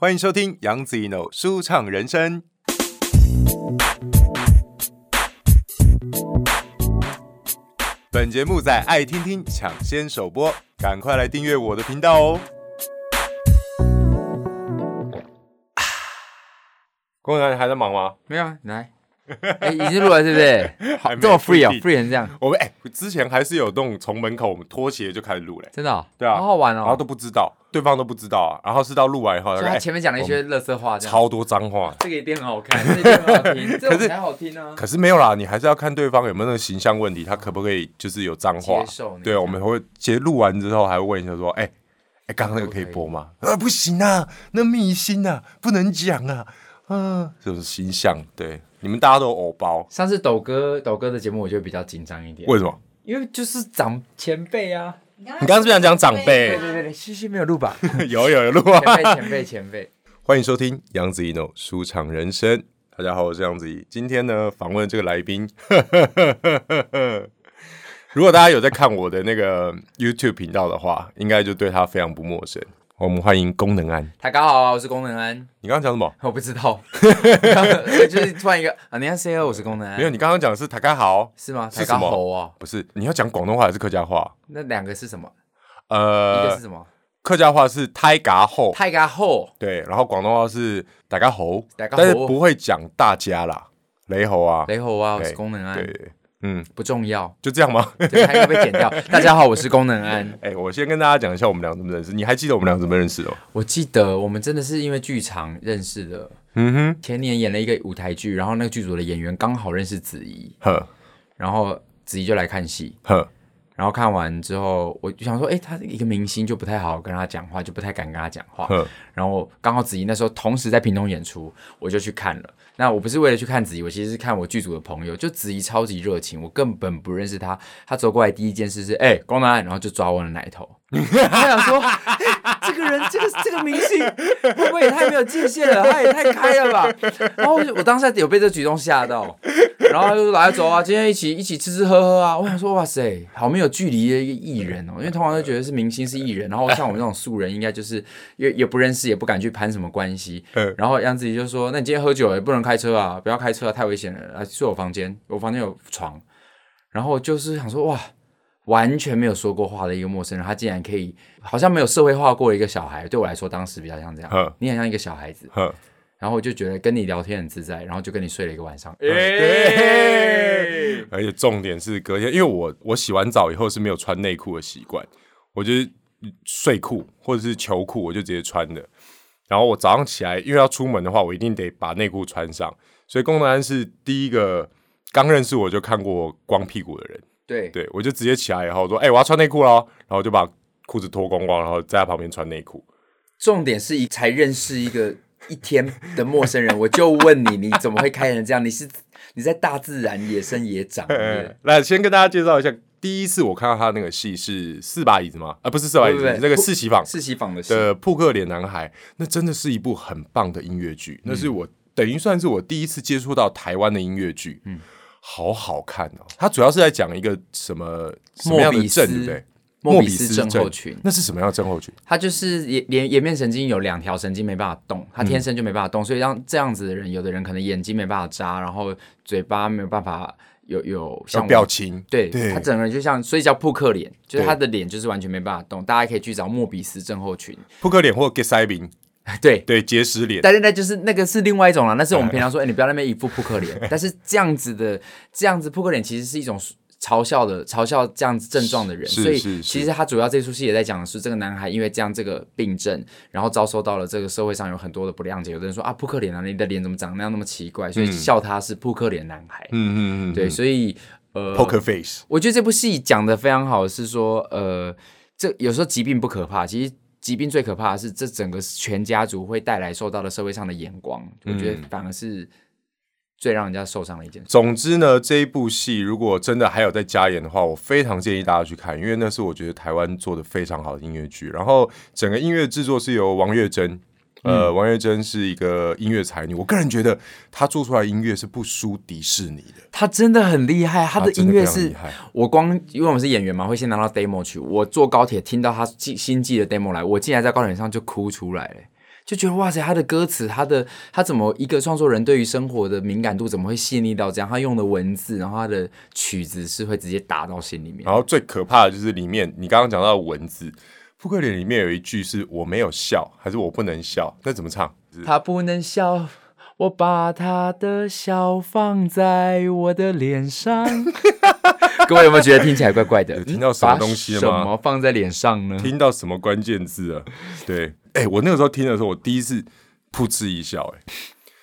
欢迎收听杨子一 n 舒畅人生。本节目在爱听听抢先首播，赶快来订阅我的频道哦！工人还在忙吗？没有啊，来。哎、欸，已经录了，是不是？好，这么 free 啊，free 成这样。我们哎、欸，之前还是有那种从门口我们拖鞋就开始录嘞，真的、哦？对啊，好好玩哦。然后都不知道，对方都不知道啊。然后是到录完以后，他前面讲了一些垃圾话，超多脏话。这个一定很好看，这个一定很好听，这个才好听、啊。可是没有啦，你还是要看对方有没有那个形象问题，他可不可以就是有脏话？接受。对，我们会其实录完之后还会问一下说，哎、欸，哎，刚刚那个可以播吗？啊，不行啊，那秘辛啊，不能讲啊，嗯，就是形象对。你们大家都有偶包。上次抖哥抖哥的节目，我就比较紧张一点。为什么？因为就是长前辈啊。你刚刚是不是想讲长辈？对对对，西西没有录吧？有有有录啊。前辈前辈前辈，欢迎收听杨子怡 no 舒畅人生。大家好，我是杨子怡。今天呢，访问这个来宾，如果大家有在看我的那个 YouTube 频道的话，应该就对他非常不陌生。我们欢迎功能安，大家好，我是功能安。你刚刚讲什么？我不知道，就是突然一个啊，你好，C.O. 我是功能安。没有，你刚刚讲的是大家好，是吗？是什么？不是，你要讲广东话还是客家话？那两个是什么？呃，一个是什么？客家话是泰嘎好，泰嘎好。对，然后广东话是大家好，但是不会讲大家啦，雷猴啊，雷猴啊，我是功能安。对。嗯，不重要，就这样吗？对，还要被剪掉。大家好，我是功能安。哎、欸，我先跟大家讲一下我们俩怎么认识。你还记得我们俩怎么认识的？我记得我们真的是因为剧场认识的。嗯哼，前年演了一个舞台剧，然后那个剧组的演员刚好认识子怡，呵，然后子怡就来看戏，呵。然后看完之后，我就想说，哎，他一个明星就不太好跟他讲话，就不太敢跟他讲话。然后刚好子怡那时候同时在屏东演出，我就去看了。那我不是为了去看子怡，我其实是看我剧组的朋友，就子怡超级热情，我根本不认识他。他走过来第一件事是，哎，功能安，然后就抓我的奶头。他想说，这个人，这个这个明星，会不会也太没有界限了？他也太开了吧？然后我当下有被这举动吓到。然后他就来走啊，今天一起一起吃吃喝喝啊！我想说，哇塞，好没有距离的一个艺人哦，因为通常都觉得是明星是艺人，然后像我们这种素人，应该就是也也不认识，也不敢去攀什么关系。然后杨子怡就说：“那你今天喝酒也不能开车啊，不要开车啊，太危险了。来睡我房间，我房间有床。”然后就是想说，哇，完全没有说过话的一个陌生人，他竟然可以好像没有社会化过的一个小孩，对我来说当时比较像这样，你很像一个小孩子。然后我就觉得跟你聊天很自在，然后就跟你睡了一个晚上。哎，而且重点是隔天，因为我我洗完澡以后是没有穿内裤的习惯，我就是睡裤或者是球裤，我就直接穿的。然后我早上起来，因为要出门的话，我一定得把内裤穿上。所以龚德安是第一个刚认识我就看过光屁股的人。对，对我就直接起来以后说：“哎，我要穿内裤了。”然后就把裤子脱光光，然后在他旁边穿内裤。重点是一才认识一个。一天的陌生人，我就问你，你怎么会开成这样？你是你在大自然野生野长？来，先跟大家介绍一下，第一次我看到他那个戏是四把椅子吗？啊，不是四把椅子，那个四喜坊，四喜坊的的扑克脸男孩，那真的是一部很棒的音乐剧。那是我等于算是我第一次接触到台湾的音乐剧，嗯，好好看哦。他主要是在讲一个什么什么样的镇，对不对？莫比斯症候群，那是什么样的症候群？他就是颜颜颜面神经有两条神经没办法动，他天生就没办法动，嗯、所以让这样子的人，有的人可能眼睛没办法眨，然后嘴巴没有办法有有像表情，对，对他整个人就像，所以叫扑克脸，就是他的脸就是完全没办法动。大家可以去找莫比斯症候群，扑克脸或结石脸，对对结石脸，但是那就是那个是另外一种了，那是我们平常说，哎、欸，你不要那边一副扑克脸，但是这样子的这样子扑克脸其实是一种。嘲笑的嘲笑这样子症状的人，所以其实他主要这出戏也在讲的是这个男孩因为这样这个病症，然后遭受到了这个社会上有很多的不谅解。有的人说啊，扑克脸啊，你的脸怎么长那样那么奇怪？所以笑他是扑克脸男孩。嗯嗯嗯，对，所以呃，Poker Face，我觉得这部戏讲的非常好，是说呃，这有时候疾病不可怕，其实疾病最可怕的是这整个全家族会带来受到的社会上的眼光。我觉得反而是。最让人家受伤的一件事。总之呢，这一部戏如果真的还有在加演的话，我非常建议大家去看，因为那是我觉得台湾做的非常好的音乐剧。然后整个音乐制作是由王月珍，嗯、呃，王月珍是一个音乐才女，我个人觉得她做出来音乐是不输迪士尼的。她真的很厉害，她的音乐是，我光因为我们是演员嘛，会先拿到 demo 去，我坐高铁听到她寄新寄的 demo 来，我竟然在高铁上就哭出来了。就觉得哇塞，他的歌词，他的他怎么一个创作人对于生活的敏感度怎么会细腻到这样？他用的文字，然后他的曲子是会直接打到心里面。然后最可怕的就是里面你刚刚讲到的文字，富贵脸里面有一句是我没有笑，还是我不能笑？那怎么唱？他不能笑，我把他的笑放在我的脸上。各位有没有觉得听起来怪怪的？有听到什么东西了吗？什么放在脸上呢？听到什么关键字啊？对。哎、欸，我那个时候听的时候，我第一次噗嗤一笑、欸。哎，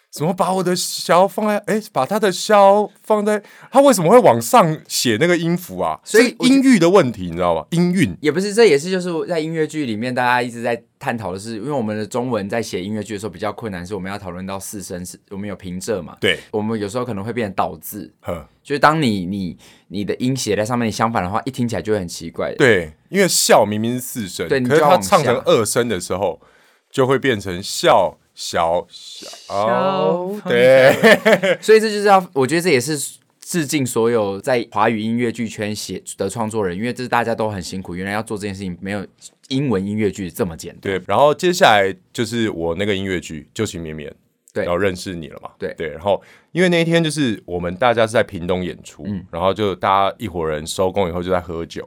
怎么把我的箫放在？哎、欸，把他的箫放在，他为什么会往上写那个音符啊？所以音域的问题，你知道吗？音韵也不是，这也是就是在音乐剧里面，大家一直在探讨的是，因为我们的中文在写音乐剧的时候比较困难，是我们要讨论到四声，是我们有平仄嘛？对，我们有时候可能会变成倒字，呵，就是当你你你的音写在上面，你相反的话，一听起来就会很奇怪。对，因为笑明明是四声，对，可是他唱成二声的时候。就会变成笑小小，小对，所以这就是要，我觉得这也是致敬所有在华语音乐剧圈写的创作人，因为这是大家都很辛苦，原来要做这件事情没有英文音乐剧这么简单。对，然后接下来就是我那个音乐剧《旧情绵绵》，对，然后认识你了嘛？对。对，然后因为那一天就是我们大家是在屏东演出，嗯，然后就大家一伙人收工以后就在喝酒，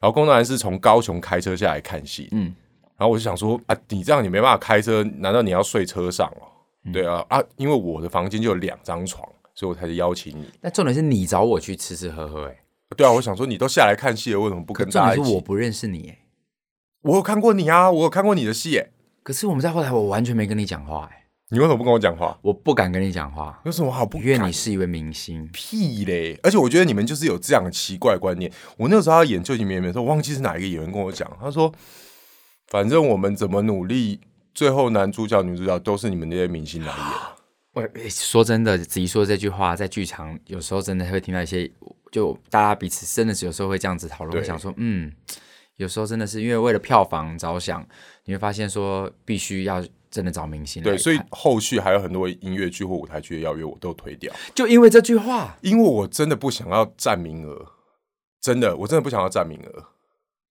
然后工作人员是从高雄开车下来看戏，嗯。然后我就想说啊，你这样你没办法开车，难道你要睡车上哦？嗯、对啊啊，因为我的房间就有两张床，所以我才是邀请你。那重点是你找我去吃吃喝喝，哎，对啊，我想说你都下来看戏了，为什么不跟大家一起？重点是我不认识你，哎，我有看过你啊，我有看过你的戏，哎，可是我们在后台，我完全没跟你讲话，哎，你为什么不跟我讲话？我不敢跟你讲话，有什么好不？因为你是一位明星，屁嘞！而且我觉得你们就是有这样的奇怪观念。我那个时候要演《旧情绵绵》的时候，我忘记是哪一个演员跟我讲，他说。反正我们怎么努力，最后男主角、女主角都是你们那些明星来演。我说真的，子怡说这句话，在剧场有时候真的会听到一些，就大家彼此真的是有时候会这样子讨论，会想说，嗯，有时候真的是因为为了票房着想，你会发现说必须要真的找明星。对，所以后续还有很多音乐剧或舞台剧的邀约，我都推掉，就因为这句话，因为我真的不想要占名额，真的，我真的不想要占名额。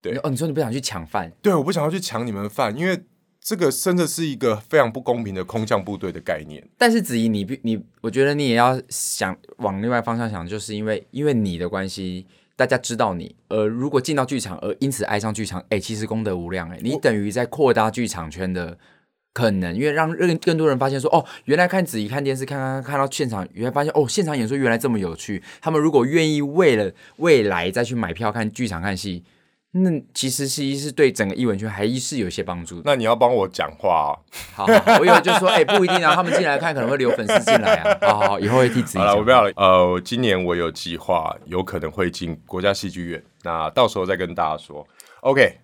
对哦，你说你不想去抢饭？对，我不想要去抢你们饭，因为这个真的是一个非常不公平的空降部队的概念。但是子怡，你你，我觉得你也要想往另外方向想，就是因为因为你的关系，大家知道你，而如果进到剧场，而因此爱上剧场，哎，其实功德无量哎，你等于在扩大剧场圈的可能，因为让更更多人发现说，哦，原来看子怡看电视，看看看到现场，原来发现哦，现场演出原来这么有趣。他们如果愿意为了未来再去买票看剧场看戏。那其实是是对整个艺文圈还是有些帮助。那你要帮我讲话啊。好，好，好，我以为就说，哎、欸，不一定啊，他们进来看可能会留粉丝进来啊。好，好，以后会替自己讲。好了，我不要了。呃，今年我有计划，有可能会进国家戏剧院，那到时候再跟大家说。OK，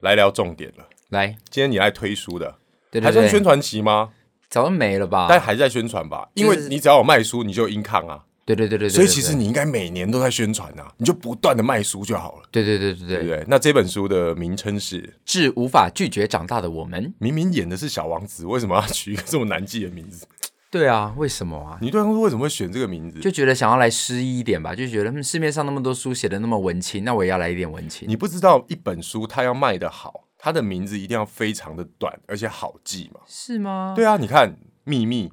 来聊重点了。来，今天你来推书的，对对对，还算宣传期吗？早就没了吧？但还在宣传吧？因为你只要有卖书，你就有 income 啊。对对对对，所以其实你应该每年都在宣传啊，你就不断的卖书就好了。对对对对对，对对？那这本书的名称是《致无法拒绝长大的我们》。明明演的是小王子，为什么要取一个这么难记的名字？对啊，为什么啊？你对他说为什么会选这个名字？就觉得想要来诗意一点吧，就觉得市面上那么多书写的那么文青，那我也要来一点文青。你不知道一本书它要卖得好，它的名字一定要非常的短，而且好记嘛？是吗？对啊，你看《秘密》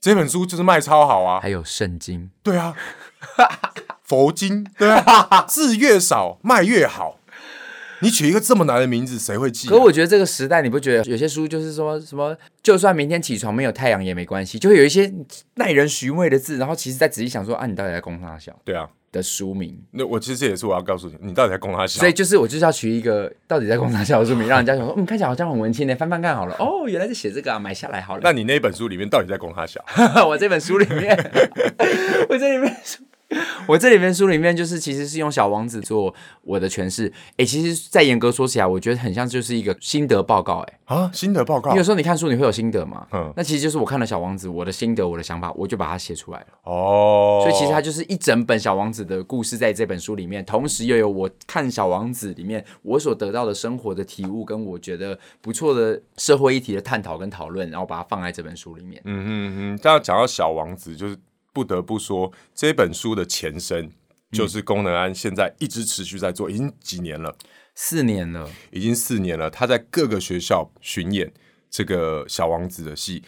这本书就是卖超好啊，还有《圣经》。对啊。佛经对啊，字越少卖越好。你取一个这么难的名字，谁会记啊？可我觉得这个时代，你不觉得有些书就是说什么，就算明天起床没有太阳也没关系，就会有一些耐人寻味的字，然后其实再仔细想说啊，你到底在攻啥小？对啊，的书名。那我其实也是我要告诉你，你到底在供他小？所以就是我就是要取一个到底在供他小的书名，让人家想说，嗯，看起来好像很文青呢，翻翻看好了。哦，原来是写这个啊，买下来好了。那你那本书里面到底在供他小？我这本书里面，我这里面。我这里面书里面就是其实是用小王子做我的诠释，哎，其实再严格说起来，我觉得很像就是一个心得报告，哎啊，心得报告。你有时候你看书你会有心得嘛？嗯，那其实就是我看了小王子，我的心得，我的想法，我就把它写出来了。哦，所以其实它就是一整本小王子的故事在这本书里面，同时又有我看小王子里面我所得到的生活的体悟，跟我觉得不错的社会议题的探讨跟讨论，然后把它放在这本书里面。嗯嗯嗯，这要讲到小王子就是。不得不说，这本书的前身就是功能安，现在一直持续在做，已经几年了，四年了，已经四年了。他在各个学校巡演，这个小王子的戏。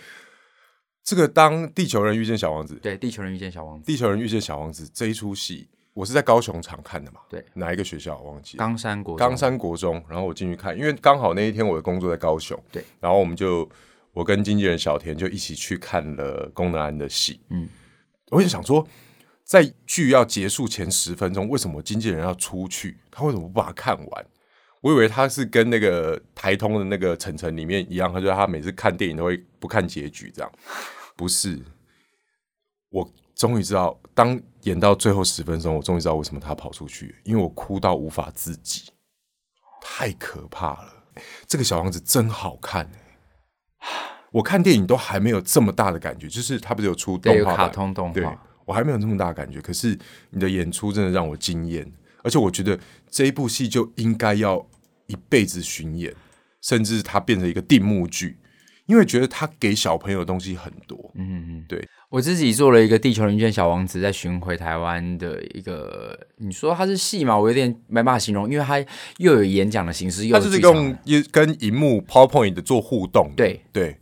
这个当地球人遇见小王子，对，地球人遇见小王子，地球人遇见小王子这一出戏，我是在高雄场看的嘛？对，哪一个学校我忘记了？冈山国冈山国中，然后我进去看，因为刚好那一天我的工作在高雄，对，然后我们就我跟经纪人小田就一起去看了功能安的戏，嗯，我就想说，在剧要结束前十分钟，为什么经纪人要出去？他为什么不把它看完？我以为他是跟那个台通的那个晨晨里面一样，他说他每次看电影都会不看结局，这样不是。我终于知道，当演到最后十分钟，我终于知道为什么他跑出去，因为我哭到无法自己，太可怕了。这个小王子真好看，我看电影都还没有这么大的感觉，就是它不是有出动画卡通动画，我还没有这么大的感觉。可是你的演出真的让我惊艳，而且我觉得这一部戏就应该要。一辈子巡演，甚至它变成一个定目剧，因为觉得它给小朋友的东西很多。嗯嗯，对，我自己做了一个《地球人遇见小王子》在巡回台湾的一个，你说它是戏嘛？我有点没办法形容，因为它又有演讲的形式，又它就是用跟荧幕 PowerPoint 的做互动，对对，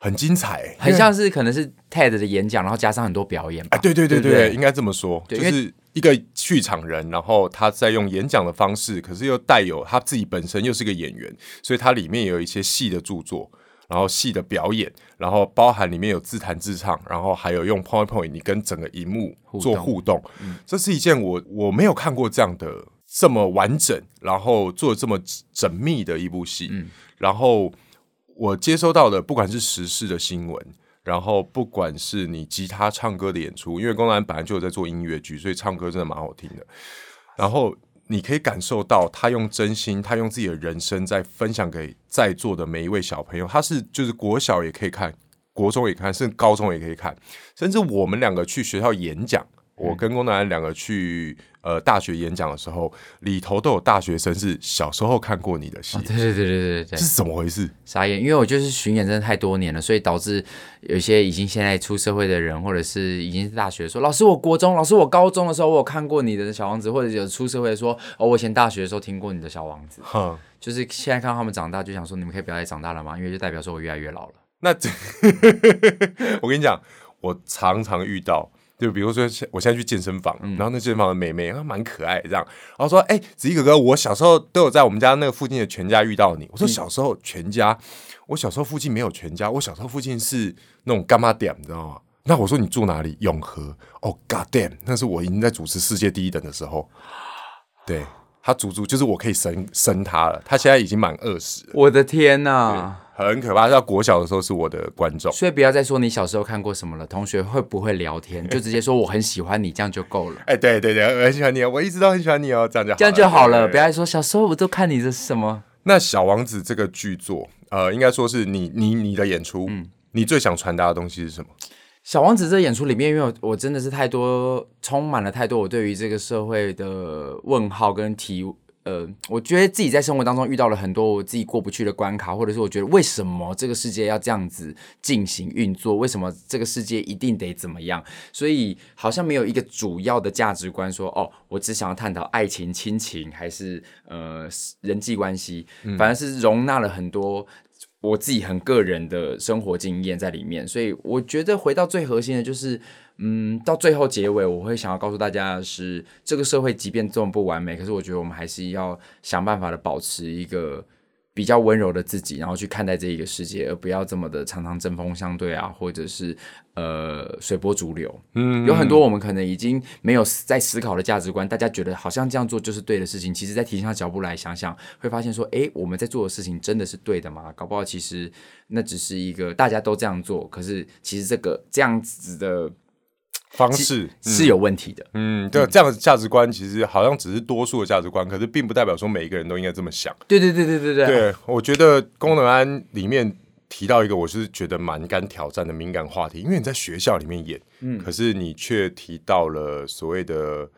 很精彩，很像是可能是 TED 的演讲，然后加上很多表演吧。哎，对对对对，对？对应该这么说，就是。一个剧场人，然后他在用演讲的方式，可是又带有他自己本身又是个演员，所以它里面有一些戏的著作，然后戏的表演，然后包含里面有自弹自唱，然后还有用 PowerPoint 你跟整个荧幕做互动，互动嗯、这是一件我我没有看过这样的这么完整，然后做这么缜密的一部戏，嗯、然后我接收到的不管是时事的新闻。然后，不管是你吉他唱歌的演出，因为宫南本来就有在做音乐剧，所以唱歌真的蛮好听的。然后你可以感受到他用真心，他用自己的人生在分享给在座的每一位小朋友。他是就是国小也可以看，国中也看，甚至高中也可以看，甚至我们两个去学校演讲。我跟龚南安两个去呃大学演讲的时候，里头都有大学生是小时候看过你的戏。哦，对对对对对对，是怎么回事？傻眼，因为我就是巡演真的太多年了，所以导致有些已经现在出社会的人，或者是已经是大学说，老师我国中，老师我高中的时候我有看过你的小王子，或者有出社会说，哦，我以前大学的时候听过你的小王子。哼，就是现在看到他们长大，就想说你们可以不要再长大了吗？因为就代表说我越来越老了。那这，我跟你讲，我常常遇到。就比如说，我现在去健身房，然后那健身房的妹妹，她蛮可爱的，这样，然后说：“哎、欸，子怡哥哥，我小时候都有在我们家那个附近的全家遇到你。”我说：“小时候全家，我小时候附近没有全家，我小时候附近是那种干妈店，你知道吗？”那我说：“你住哪里？永和？”哦、oh,，God damn，那是我已经在主持世界第一等的时候，对。他足足就是我可以生生他了，他现在已经满二十。我的天哪，很可怕！到国小的时候是我的观众，所以不要再说你小时候看过什么了。同学会不会聊天？就直接说我很喜欢你，这样就够了。哎，对对对，我很喜欢你，我一直都很喜欢你哦，这样就好这样就好了。不要再说小时候我都看你的是什么。那小王子这个剧作，呃，应该说是你你你的演出，嗯，你最想传达的东西是什么？小王子这演出里面，因为我，我真的是太多，充满了太多我对于这个社会的问号跟提。呃，我觉得自己在生活当中遇到了很多我自己过不去的关卡，或者是我觉得为什么这个世界要这样子进行运作？为什么这个世界一定得怎么样？所以好像没有一个主要的价值观说，哦，我只想要探讨爱情、亲情，还是呃人际关系，反而是容纳了很多我自己很个人的生活经验在里面。所以我觉得回到最核心的就是。嗯，到最后结尾，我会想要告诉大家的是，这个社会即便这么不完美，可是我觉得我们还是要想办法的保持一个比较温柔的自己，然后去看待这一个世界，而不要这么的常常针锋相对啊，或者是呃随波逐流。嗯，有很多我们可能已经没有在思考的价值观，大家觉得好像这样做就是对的事情，其实在停下脚步来想想，会发现说，诶，我们在做的事情真的是对的吗？搞不好其实那只是一个大家都这样做，可是其实这个这样子的。方式是有问题的，嗯，对，这样的价值观其实好像只是多数的价值观，可是并不代表说每一个人都应该这么想。对对对对对对。对，我觉得功能安里面提到一个，我是觉得蛮敢挑战的敏感话题，因为你在学校里面演，嗯，可是你却提到了所谓的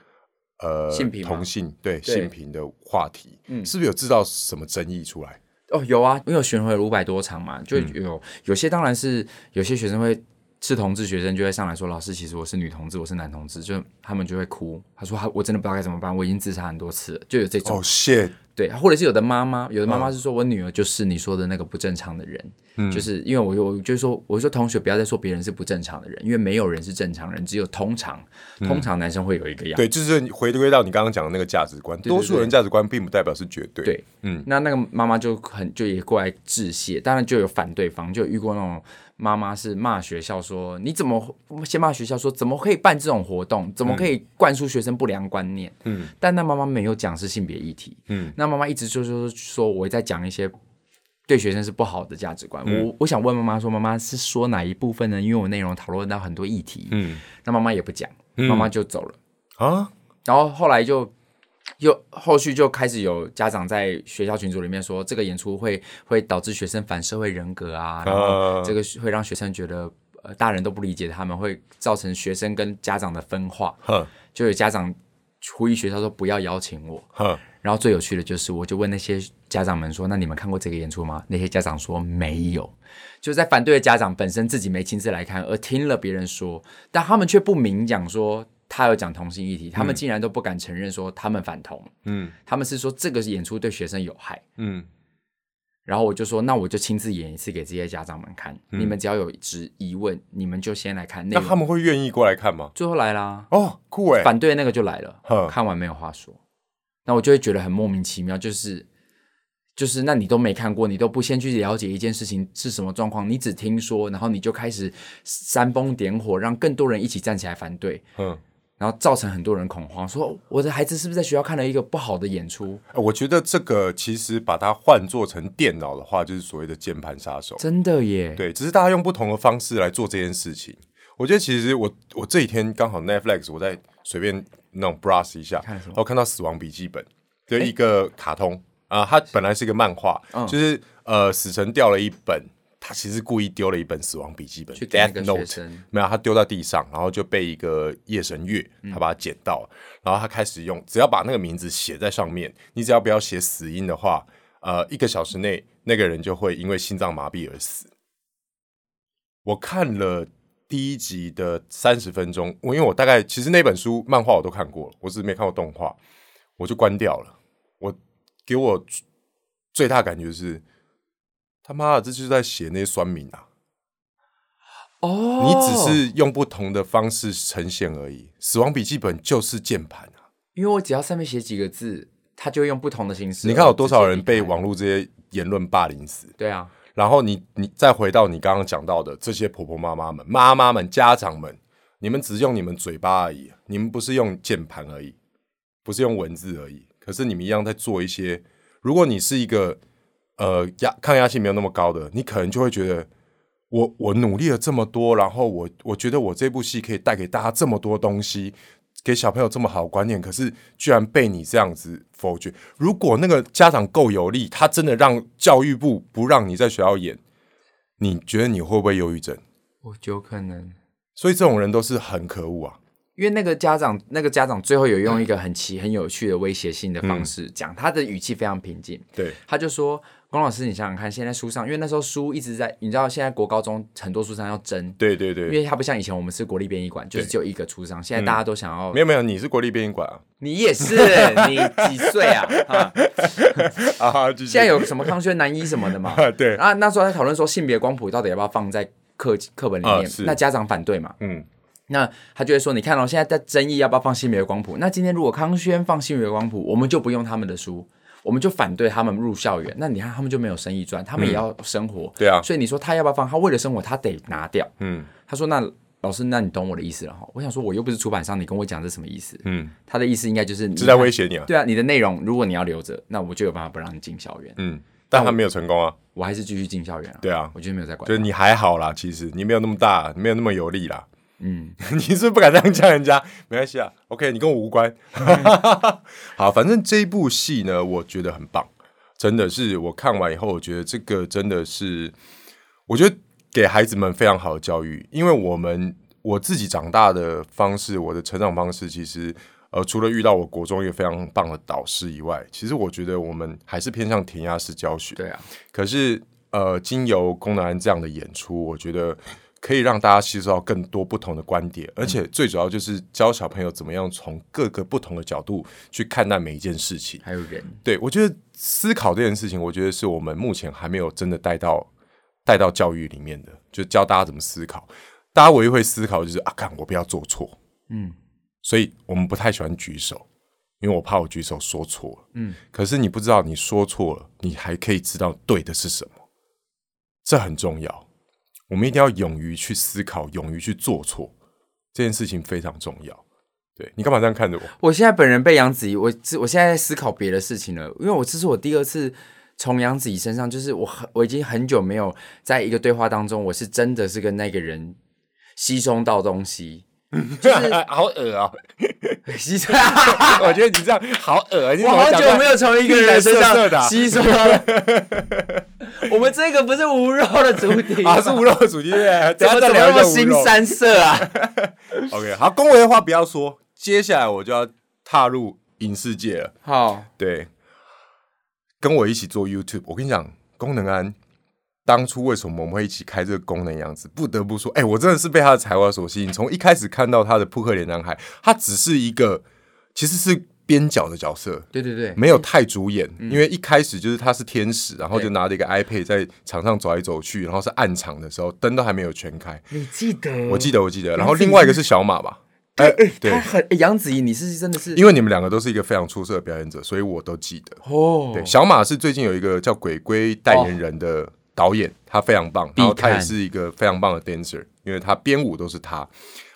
呃性平同性对性平的话题，嗯，是不是有制造什么争议出来？哦，有啊，因为我巡回了五百多场嘛，就有有些当然是有些学生会。是同志学生就会上来说：“老师，其实我是女同志，我是男同志。”就他们就会哭。他说：“他我真的不知道该怎么办，我已经自杀很多次了。”就有这种。哦，谢。对，或者是有的妈妈，有的妈妈是说我女儿就是你说的那个不正常的人，嗯，就是因为我我就是说，我说同学不要再说别人是不正常的人，因为没有人是正常人，只有通常，通常男生会有一个样子，对，就是回归到你刚刚讲的那个价值观，多数人价值观并不代表是绝对，对，嗯，那那个妈妈就很就也过来致谢，当然就有反对方，就有遇过那种。妈妈是骂学校说：“你怎么先骂学校说怎么可以办这种活动？怎么可以灌输学生不良观念？”嗯，但那妈妈没有讲是性别议题。嗯，那妈妈一直就说说我在讲一些对学生是不好的价值观。嗯、我我想问妈妈说：“妈妈是说哪一部分呢？”因为我内容讨论到很多议题。嗯，那妈妈也不讲，妈妈就走了。啊，然后后来就。又后续就开始有家长在学校群组里面说，这个演出会会导致学生反社会人格啊，然后这个会让学生觉得呃大人都不理解他们，会造成学生跟家长的分化。就有家长呼吁学校说不要邀请我。然后最有趣的就是，我就问那些家长们说，那你们看过这个演出吗？那些家长说没有。就在反对的家长本身自己没亲自来看，而听了别人说，但他们却不明讲说。他有讲同性议题，他们竟然都不敢承认说他们反同，嗯，他们是说这个演出对学生有害，嗯，然后我就说，那我就亲自演一次给这些家长们看，嗯、你们只要有质疑问，你们就先来看。那他们会愿意过来看吗？最后来啦，哦，酷哎，反对那个就来了，呵。看完没有话说，那我就会觉得很莫名其妙，就是就是，那你都没看过，你都不先去了解一件事情是什么状况，你只听说，然后你就开始煽风点火，让更多人一起站起来反对，嗯。然后造成很多人恐慌，说我的孩子是不是在学校看了一个不好的演出？我觉得这个其实把它换做成电脑的话，就是所谓的键盘杀手。真的耶？对，只是大家用不同的方式来做这件事情。我觉得其实我我这几天刚好 Netflix，我在随便那种 browse 一下，然后看到《死亡笔记本》的一个卡通啊，它本来是一个漫画，就是呃，死神掉了一本。他其实故意丢了一本死亡笔记本，Death Note，没有，他丢在地上，然后就被一个夜神月，他把它捡到，嗯、然后他开始用，只要把那个名字写在上面，你只要不要写死因的话，呃，一个小时内那个人就会因为心脏麻痹而死。我看了第一集的三十分钟，我因为我大概其实那本书漫画我都看过了，我只是没看过动画，我就关掉了。我给我最大感觉是。他妈的，这就是在写那些酸民啊！哦，oh. 你只是用不同的方式呈现而已。死亡笔记本就是键盘啊，因为我只要上面写几个字，他就用不同的形式。你看有多少人被网络这些言论霸凌死？对啊，然后你你再回到你刚刚讲到的这些婆婆妈妈们、妈妈们、家长们，你们只是用你们嘴巴而已，你们不是用键盘而已，不是用文字而已，可是你们一样在做一些。如果你是一个。呃，压抗压性没有那么高的，你可能就会觉得我我努力了这么多，然后我我觉得我这部戏可以带给大家这么多东西，给小朋友这么好的观念，可是居然被你这样子否决。如果那个家长够有力，他真的让教育部不让你在学校演，你觉得你会不会忧郁症？我有可能。所以这种人都是很可恶啊。因为那个家长，那个家长最后有用一个很奇、很有趣的威胁性的方式讲，嗯、他的语气非常平静。对，他就说。龚老师，你想想看，现在书上，因为那时候书一直在，你知道，现在国高中很多书商要争，对对对，因为他不像以前我们是国立编译馆，就是只有一个书商，现在大家都想要，没有没有，你是国立编译馆啊，你也是，你几岁啊？啊，现在有什么康轩男一什么的嘛？对啊，那时候在讨论说性别光谱到底要不要放在课课本里面，那家长反对嘛，嗯，那他就会说，你看哦，现在在争议要不要放性别光谱，那今天如果康轩放性别光谱，我们就不用他们的书。我们就反对他们入校园，那你看他们就没有生意赚，他们也要生活，嗯、对啊，所以你说他要不要放？他为了生活，他得拿掉。嗯，他说：“那老师，那你懂我的意思了哈？”我想说，我又不是出版商，你跟我讲这什么意思？嗯，他的意思应该就是你是在威胁你啊？对啊，你的内容如果你要留着，那我就有办法不让你进校园。嗯，但他没有成功啊，我还是继续进校园啊。对啊，我就没有在管。就是你还好啦，其实你没有那么大，没有那么有力啦。嗯，你是不是不敢这样叫人家？没关系啊，OK，你跟我无关。好，反正这一部戏呢，我觉得很棒。真的是我看完以后，我觉得这个真的是，我觉得给孩子们非常好的教育。因为我们我自己长大的方式，我的成长方式，其实呃，除了遇到我国中一个非常棒的导师以外，其实我觉得我们还是偏向填鸭式教学。对啊。可是呃，经由宫南安这样的演出，我觉得可以让大家吸收到更多不同的观点，而且最主要就是教小朋友怎么样从各个不同的角度去看待每一件事情，还有人。对，我觉得思考这件事情，我觉得是我们目前还没有真的带到带到教育里面的，就教大家怎么思考。大家唯一会思考就是啊，看我不要做错，嗯，所以我们不太喜欢举手，因为我怕我举手说错了，嗯。可是你不知道你说错了，你还可以知道对的是什么，这很重要。我们一定要勇于去思考，勇于去做错，这件事情非常重要。对，你干嘛这样看着我？我现在本人被杨子怡，我我现在在思考别的事情了，因为我这是我第二次从杨子怡身上，就是我很我已经很久没有在一个对话当中，我是真的是跟那个人吸收到东西。就是 好恶啊、喔！吸收，我觉得你这样好恶。我好久没有从一个人身上吸收了。我们这个不是无肉的主题啊，是无肉的主题。怎么怎么那么新三色啊？OK，好，恭维的话不要说。接下来我就要踏入影视界了。好，对，跟我一起做 YouTube。我跟你讲，功能安。当初为什么我们会一起开这个功能样子？不得不说，哎、欸，我真的是被他的才华所吸引。从一开始看到他的扑克脸男孩，他只是一个其实是边角的角色，对对对，没有太主演。嗯、因为一开始就是他是天使，然后就拿着一个 iPad 在场上走来走去，然后是暗场的时候，灯都还没有全开。你记得？我记得，我记得。然后另外一个是小马吧？哎哎，对，他很杨子怡，你是真的是，因为你们两个都是一个非常出色的表演者，所以我都记得。哦，对，小马是最近有一个叫鬼鬼代言人的、哦。导演他非常棒，然后他也是一个非常棒的 dancer，因为他编舞都是他。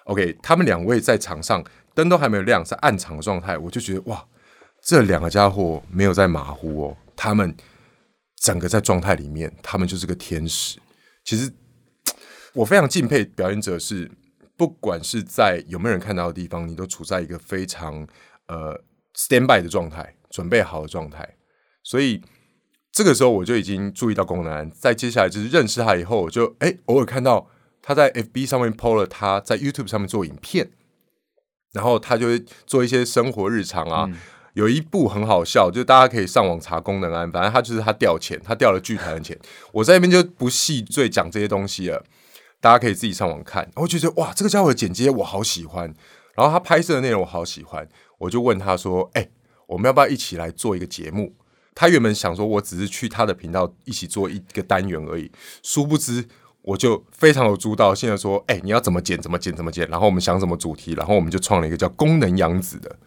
OK，他们两位在场上灯都还没有亮，是暗场的状态，我就觉得哇，这两个家伙没有在马虎哦，他们整个在状态里面，他们就是个天使。其实我非常敬佩表演者是，不管是在有没有人看到的地方，你都处在一个非常呃 stand by 的状态，准备好的状态，所以。这个时候我就已经注意到龚南，在接下来就是认识他以后，我就哎偶尔看到他在 FB 上面 PO 了他在 YouTube 上面做影片，然后他就会做一些生活日常啊，嗯、有一部很好笑，就大家可以上网查功能啊，反正他就是他掉钱，他掉了剧团的钱，我在那边就不细赘讲这些东西了，大家可以自己上网看。我就觉得哇，这个家伙的剪接我好喜欢，然后他拍摄的内容我好喜欢，我就问他说，哎，我们要不要一起来做一个节目？他原本想说，我只是去他的频道一起做一个单元而已，殊不知我就非常有主导性的说：“哎、欸，你要怎么剪，怎么剪，怎么剪。”然后我们想什么主题，然后我们就创了一个叫“功能养子”的。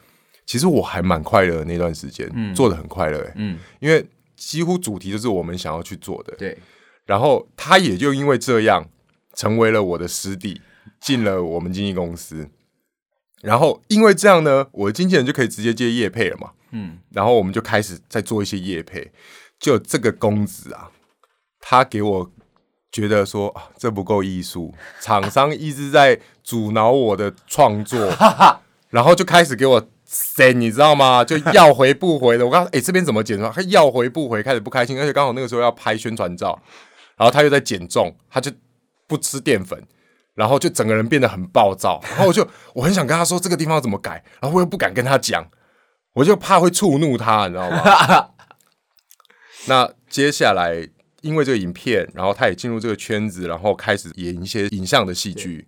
其实我还蛮快乐的那段时间，嗯、做的很快乐、欸，嗯，因为几乎主题就是我们想要去做的。对，然后他也就因为这样成为了我的师弟，进了我们经纪公司。然后因为这样呢，我的经纪人就可以直接接业配了嘛。嗯，然后我们就开始在做一些业配，就这个公子啊，他给我觉得说啊，这不够艺术，厂商一直在阻挠我的创作，然后就开始给我塞，你知道吗？就要回不回的。我刚哎，这边怎么剪？他要回不回，开始不开心，而且刚好那个时候要拍宣传照，然后他又在减重，他就不吃淀粉，然后就整个人变得很暴躁，然后我就 我很想跟他说这个地方要怎么改，然后我又不敢跟他讲。我就怕会触怒他，你知道吗？那接下来，因为这个影片，然后他也进入这个圈子，然后开始演一些影像的戏剧。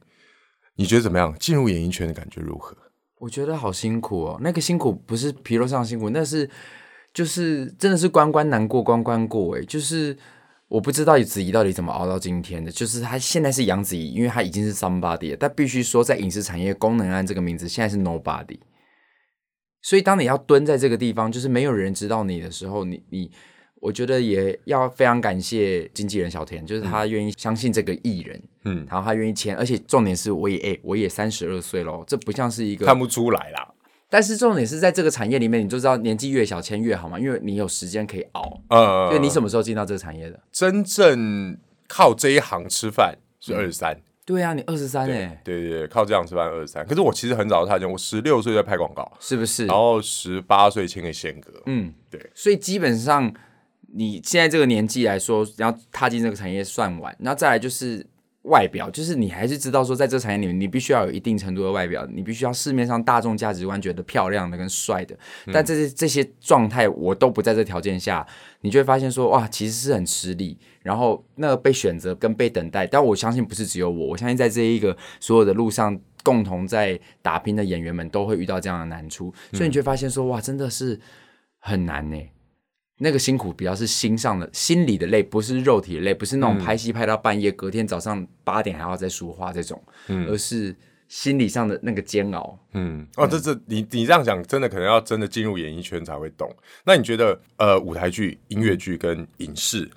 你觉得怎么样？进入演艺圈的感觉如何？我觉得好辛苦哦。那个辛苦不是皮肉上的辛苦，那是就是真的是关关难过关关过哎。就是我不知道子怡到底怎么熬到今天的。就是他现在是杨子怡，因为他已经是 somebody 了，但必须说在影视产业，功能安这个名字现在是 nobody。所以，当你要蹲在这个地方，就是没有人知道你的时候，你你，我觉得也要非常感谢经纪人小田，就是他愿意相信这个艺人，嗯，然后他愿意签，而且重点是，我也哎，我也三十二岁喽，这不像是一个看不出来啦。但是重点是在这个产业里面，你就知道年纪越小签越好嘛，因为你有时间可以熬。呃，所以你什么时候进到这个产业的？真正靠这一行吃饭是二十三。对啊，你二十三哎，对对对，靠这样吃饭二十三。可是我其实很早就踏进，我十六岁在拍广告，是不是？然后十八岁签给宪哥，嗯，对。所以基本上你现在这个年纪来说，然后踏进这个产业算晚，然后再来就是外表，就是你还是知道说，在这产业里面，你必须要有一定程度的外表，你必须要市面上大众价值观觉得漂亮的跟帅的。但这些这些状态，我都不在这条件下，你就会发现说，哇，其实是很吃力。然后那个被选择跟被等待，但我相信不是只有我，我相信在这一个所有的路上，共同在打拼的演员们都会遇到这样的难处。所以你就会发现说，哇，真的是很难呢。那个辛苦比较是心上的、心理的累，不是肉体的累，不是那种拍戏拍到半夜，嗯、隔天早上八点还要再梳化这种，嗯，而是心理上的那个煎熬。嗯，哦，这这你你这样讲，真的可能要真的进入演艺圈才会懂。那你觉得，呃，舞台剧、音乐剧跟影视，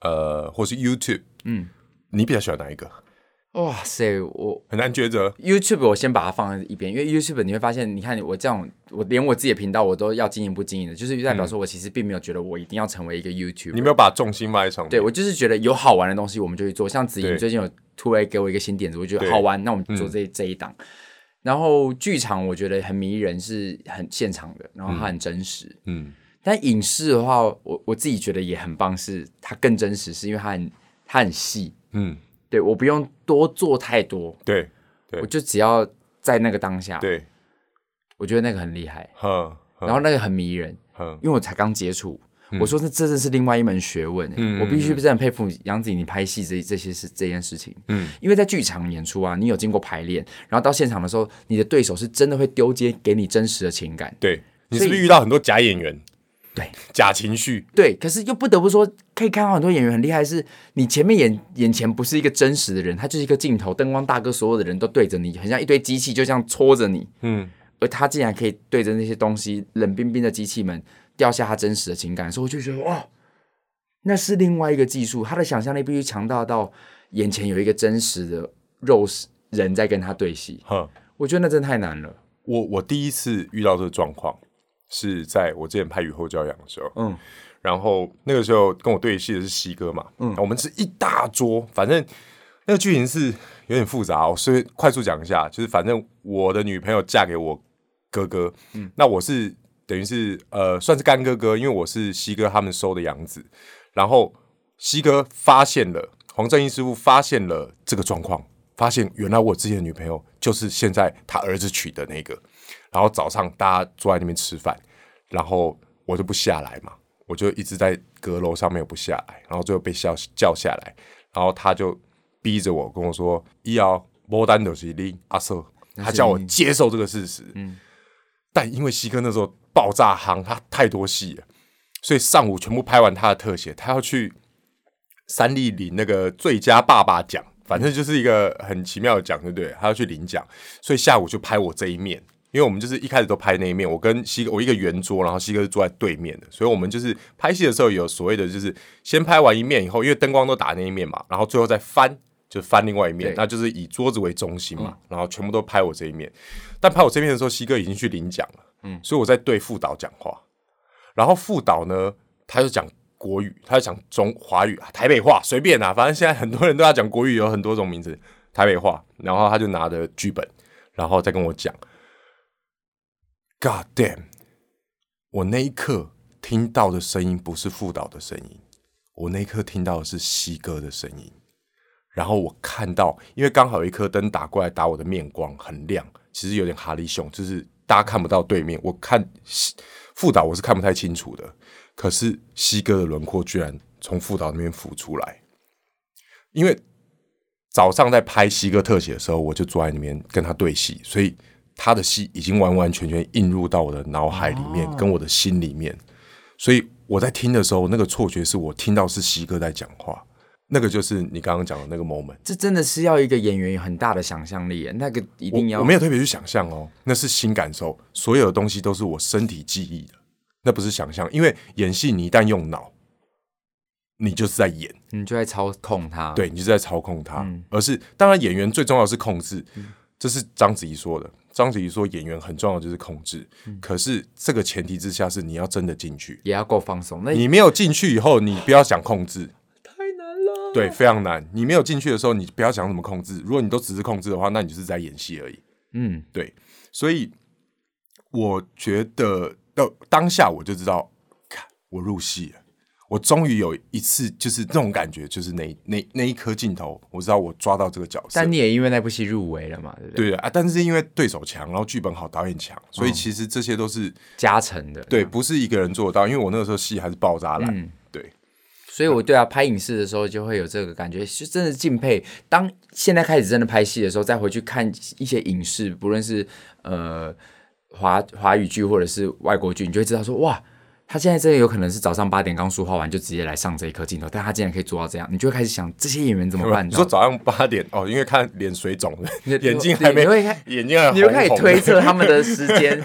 呃，或是 YouTube，嗯，你比较喜欢哪一个？哇塞，我很难抉择。YouTube 我先把它放在一边，因为 YouTube 你会发现，你看我这样，我连我自己的频道我都要经营不经营的，就是代表说我其实并没有觉得我一定要成为一个 YouTube。你没有把重心放在上面。对，我就是觉得有好玩的东西我们就去做。像子怡最近有突然给我一个新点子，我觉得好玩，那我们做这这一档。然后剧场我觉得很迷人，是很现场的，然后它很真实。嗯。但影视的话，我我自己觉得也很棒，是它更真实，是因为它很它很细。嗯。对，我不用多做太多，对，我就只要在那个当下，对，我觉得那个很厉害，嗯然后那个很迷人，嗯因为我才刚接触，我说这真的是另外一门学问，我必须真的很佩服杨子怡，你拍戏这这些事这件事情，嗯，因为在剧场演出啊，你有经过排练，然后到现场的时候，你的对手是真的会丢接给你真实的情感，对，你是不是遇到很多假演员？对，假情绪，对，可是又不得不说，可以看到很多演员很厉害，是你前面眼眼前不是一个真实的人，他就是一个镜头，灯光大哥，所有的人都对着你，很像一堆机器就这样戳着你，嗯，而他竟然可以对着那些东西，冷冰冰的机器们掉下他真实的情感，所以我就觉得哇，那是另外一个技术，他的想象力必须强大到眼前有一个真实的肉人在跟他对戏，哈，我觉得那真的太难了。我我第一次遇到这个状况。是在我之前拍《雨后骄阳》的时候，嗯，然后那个时候跟我对戏的是西哥嘛，嗯，我们是一大桌，反正那个剧情是有点复杂，我所以快速讲一下，就是反正我的女朋友嫁给我哥哥，嗯，那我是等于是呃算是干哥哥，因为我是西哥他们收的养子，然后西哥发现了黄正义师傅发现了这个状况，发现原来我之前的女朋友就是现在他儿子娶的那个。然后早上大家坐在那边吃饭，然后我就不下来嘛，我就一直在阁楼上面不下来，然后最后被叫叫下来，然后他就逼着我跟我说：“伊要摩丹的是你阿瑟。”他叫我接受这个事实。嗯，但因为西哥那时候爆炸行，他太多戏了，所以上午全部拍完他的特写，他要去三立领那个最佳爸爸奖，反正就是一个很奇妙的奖，对不对？他要去领奖，所以下午就拍我这一面。因为我们就是一开始都拍那一面，我跟西哥我一个圆桌，然后西哥是坐在对面的，所以我们就是拍戏的时候有所谓的，就是先拍完一面以后，因为灯光都打那一面嘛，然后最后再翻，就翻另外一面，那就是以桌子为中心嘛，然后全部都拍我这一面。但拍我这边的时候，西哥已经去领奖了，嗯，所以我在对副导讲话，然后副导呢，他就讲国语，他就讲中华语啊、台北话，随便啊，反正现在很多人都要讲国语，有很多种名字，台北话，然后他就拿着剧本，然后再跟我讲。God damn！我那一刻听到的声音不是副导的声音，我那一刻听到的是西哥的声音。然后我看到，因为刚好有一颗灯打过来，打我的面光很亮，其实有点哈利熊，就是大家看不到对面。我看副导我是看不太清楚的，可是西哥的轮廓居然从副导那边浮出来。因为早上在拍西哥特写的时候，我就坐在那边跟他对戏，所以。他的戏已经完完全全映入到我的脑海里面，跟我的心里面，所以我在听的时候，那个错觉是我听到是西哥在讲话，那个就是你刚刚讲的那个 moment。这真的是要一个演员有很大的想象力，那个一定要。我，我没有特别去想象哦，那是新感受，所有的东西都是我身体记忆的，那不是想象，因为演戏你一旦用脑，你就是在演，你就在操控他，对，你就在操控他，嗯、而是当然演员最重要的是控制，嗯、这是章子怡说的。章子怡说：“演员很重要就是控制，嗯、可是这个前提之下是你要真的进去，也要够放松。那你没有进去以后，你不要想控制，太难了。对，非常难。你没有进去的时候，你不要想怎么控制。如果你都只是控制的话，那你就是在演戏而已。嗯，对。所以我觉得到当下我就知道，看我入戏了，我终于有一次就是那种感觉，就是那那那一颗镜头，我知道我抓到这个角色。但你也因为那部戏入围了嘛，对不对？对啊，但是因为对手强，然后剧本好，导演强，所以其实这些都是加成的。对，不是一个人做到，因为我那个时候戏还是爆炸烂。嗯，对。所以我对啊，拍影视的时候就会有这个感觉，是真的敬佩。当现在开始真的拍戏的时候，再回去看一些影视，不论是呃华华语剧或者是外国剧，你就会知道说哇。他现在真的有可能是早上八点刚梳化完就直接来上这一颗镜头，但他竟然可以做到这样，你就会开始想这些演员怎么办？你说早上八点哦，因为看脸水肿了，眼睛还没，你会看眼睛还红红，你会开始推测他们的。时间，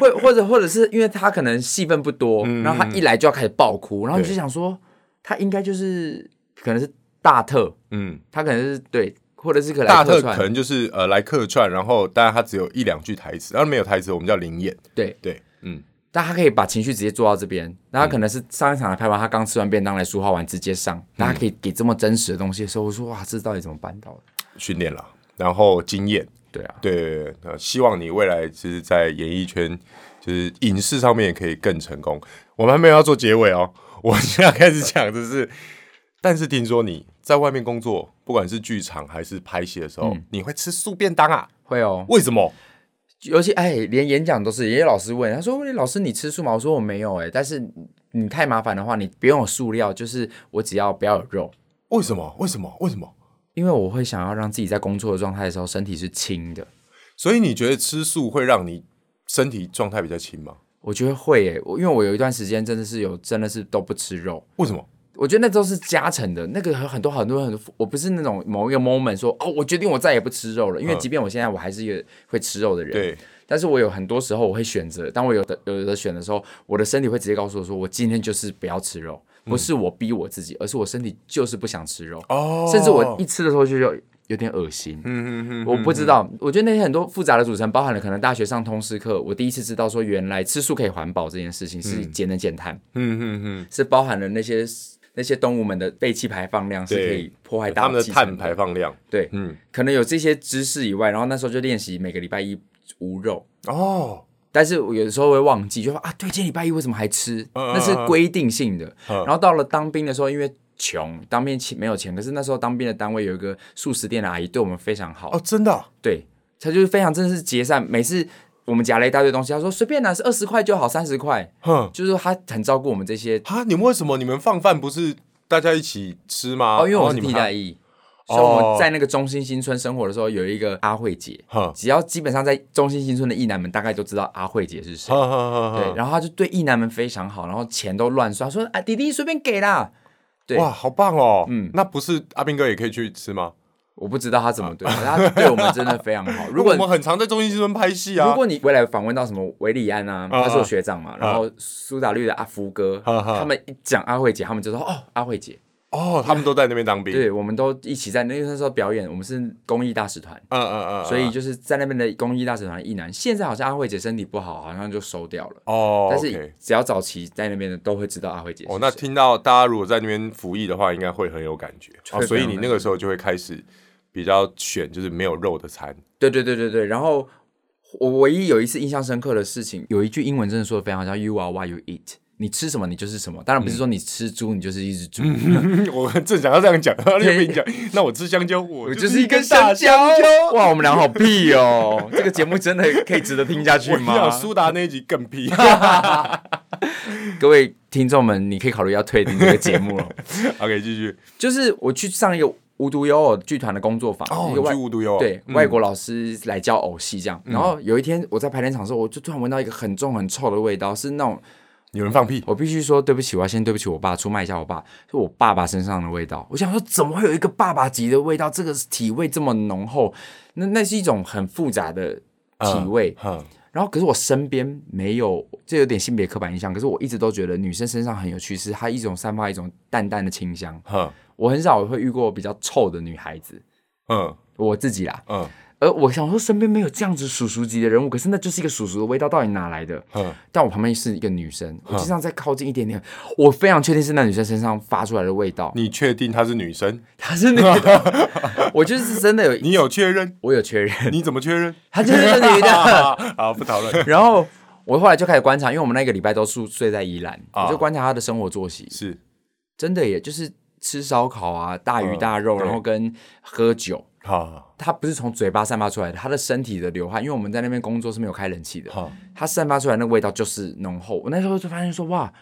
或或者或者是因为他可能戏份不多，嗯、然后他一来就要开始爆哭，然后你就想说他应该就是可能是大特，嗯，他可能是对，或者是可能大特可能就是呃来客串，然后当然他只有一两句台词，然后没有台词，我们叫临演，对。对，嗯。但他可以把情绪直接做到这边，那他可能是上一场的拍完，他刚吃完便当来梳化完直接上，那他可以给这么真实的东西的时候，我说哇，这到底怎么办到的？训练了，然后经验，对啊，对，呃希望你未来就是在演艺圈，就是影视上面也可以更成功。我们还没有要做结尾哦，我现在开始讲的是，但是听说你在外面工作，不管是剧场还是拍戏的时候，嗯、你会吃素便当啊？会哦，为什么？尤其哎，连演讲都是，也有老师问他说：“老师，你吃素吗？”我说：“我没有。”哎，但是你太麻烦的话，你不用有素料，就是我只要不要有肉。为什么？为什么？为什么？因为我会想要让自己在工作的状态的时候身体是轻的。所以你觉得吃素会让你身体状态比较轻吗？我觉得会诶，我因为我有一段时间真的是有真的是都不吃肉。为什么？我觉得那都是加成的，那个很多很多很多，我不是那种某一个 moment 说哦，我决定我再也不吃肉了。因为即便我现在我还是一个会吃肉的人，对。但是我有很多时候我会选择，当我有的有的选的时候，我的身体会直接告诉我说，我今天就是不要吃肉，不是我逼我自己，而是我身体就是不想吃肉。哦。甚至我一吃的时候就有有点恶心。嗯嗯嗯。我不知道，我觉得那些很多复杂的组成，包含了可能大学上通识课，我第一次知道说，原来吃素可以环保这件事情是节能减碳。嗯嗯嗯。是包含了那些。那些动物们的废气排放量是可以破坏大气的，他们的碳排放量。对，嗯，可能有这些知识以外，然后那时候就练习每个礼拜一无肉哦。但是我有的时候会忘记，就说啊，对，今天礼拜一为什么还吃？嗯、那是规定性的。嗯、然后到了当兵的时候，因为穷，当兵钱没有钱，可是那时候当兵的单位有一个素食店的阿姨对我们非常好哦，真的、啊，对，她就是非常真的是节善，每次。我们夹了一大堆东西，他说随便拿，是二十块就好，三十块，哼，就是他很照顾我们这些。啊，你们为什么你们放饭不是大家一起吃吗？哦，因为我是替代役，哦、所以我们在那个中心新村生活的时候，有一个阿慧姐，哼，只要基本上在中心新村的役男们大概都知道阿慧姐是谁，对，然后他就对役男们非常好，然后钱都乱刷，说啊弟弟随便给啦，对，哇，好棒哦，嗯，那不是阿兵哥也可以去吃吗？我不知道他怎么对，他对我们真的非常好。如果我们很常在中心新村拍戏啊，如果你未来访问到什么韦礼安啊，他是我学长嘛，然后苏打绿的阿福哥，他们一讲阿慧姐，他们就说哦，阿慧姐，哦，他们都在那边当兵。对，我们都一起在那个时候表演，我们是公益大使团，嗯嗯嗯，所以就是在那边的公益大使团一男。现在好像阿慧姐身体不好，好像就收掉了哦。但是只要早期在那边的都会知道阿慧姐。哦，那听到大家如果在那边服役的话，应该会很有感觉。哦，所以你那个时候就会开始。比较选就是没有肉的餐，对对对对对。然后我唯一有一次印象深刻的事情，有一句英文真的说的非常好，叫 “You are what you eat”。你吃什么，你就是什么。当然不是说你吃猪，你就是一只猪。嗯、我正想要这样讲，那跟你讲，那我吃香蕉，我就是一根香蕉。哇，我们俩好屁哦！这个节目真的可以值得听下去 吗？苏达那一集更屁。各位听众们，你可以考虑要退订这个节目了。OK，继续。就是我去上一个。无独有偶剧团的工作坊，哦一个外对外国老师来教偶戏这样。然后有一天我在排练场的时候，我就突然闻到一个很重很臭的味道，是那种有人放屁。我必须说对不起，我要先对不起我爸，出卖一下我爸，是我爸爸身上的味道。我想说，怎么会有一个爸爸级的味道？这个体味这么浓厚，那那是一种很复杂的体味。然后可是我身边没有，这有点性别刻板印象。可是我一直都觉得女生身上很有趣，是她一种散发一种淡淡的清香。我很少会遇过比较臭的女孩子，嗯，我自己啦，嗯，而我想说身边没有这样子叔叔级的人物，可是那就是一个叔叔的味道，到底哪来的？嗯，但我旁边是一个女生，我经常再靠近一点点，我非常确定是那女生身上发出来的味道。你确定她是女生？她是女的，我就是真的有，你有确认？我有确认。你怎么确认？她就是女的。好，不讨论。然后我后来就开始观察，因为我们那个礼拜都住睡在宜兰，啊、我就观察她的生活作息，是真的耶，就是吃烧烤啊，大鱼大肉，嗯、然后跟喝酒。好，他不是从嘴巴散发出来的，他的身体的流汗，因为我们在那边工作是没有开冷气的，好，他散发出来那味道就是浓厚。我那时候就发现说，哇。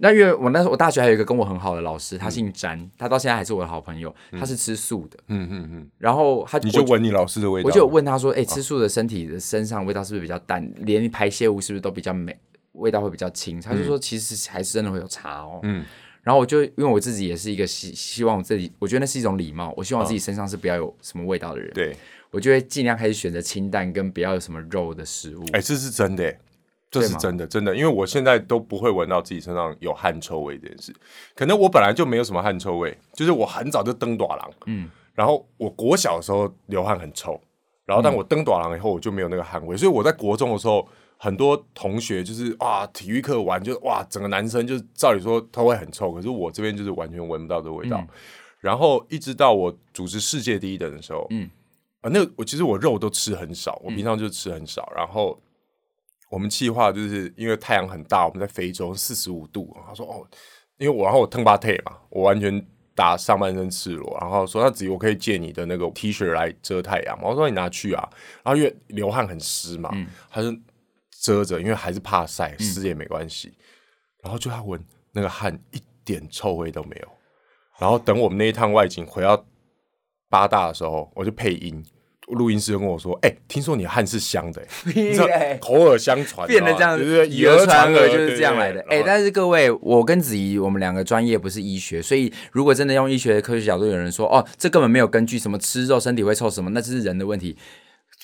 那因为我那时候我大学还有一个跟我很好的老师，他姓詹，嗯、他到现在还是我的好朋友。他是吃素的，嗯嗯嗯。然后他你就闻你老师的味道，我就问他说：“哎、欸，吃素的身体的身上味道是不是比较淡？啊、连排泄物是不是都比较美，味道会比较轻？”他就说：“其实还是真的会有差哦。”嗯。然后我就因为我自己也是一个希希望我自己，我觉得那是一种礼貌，我希望我自己身上是不要有什么味道的人。对、啊，我就会尽量开始选择清淡跟不要有什么肉的食物。哎、欸，这是真的。这是真的，真的，因为我现在都不会闻到自己身上有汗臭味这件事。可能我本来就没有什么汗臭味，就是我很早就登大人，嗯，然后我国小的时候流汗很臭，然后但我登大人以后我就没有那个汗味，所以我在国中的时候，很多同学就是哇，体育课玩就哇，整个男生就是照理说他会很臭，可是我这边就是完全闻不到这味道。嗯、然后一直到我主持世界第一等的时候，嗯，啊，那我其实我肉都吃很少，我平常就吃很少，然后。我们计划就是因为太阳很大，我们在非洲四十五度。他说：“哦，因为我然后我腾巴特嘛，我完全打上半身赤裸。然后说那子怡，我可以借你的那个 T 恤来遮太阳嘛。我说你拿去啊。然后因为流汗很湿嘛，他就遮着，因为还是怕晒，湿也没关系。然后就他闻那个汗一点臭味都没有。然后等我们那一趟外景回到八大的时候，我就配音。”录音师就跟我说：“哎、欸，听说你汗是香的、欸，口耳相传，变得这样，以讹传讹就是这样来的。哎、欸，但是各位，我跟子怡，我们两个专业不是医学，所以如果真的用医学的科学角度，有人说哦，这根本没有根据，什么吃肉身体会臭什么，那这是人的问题，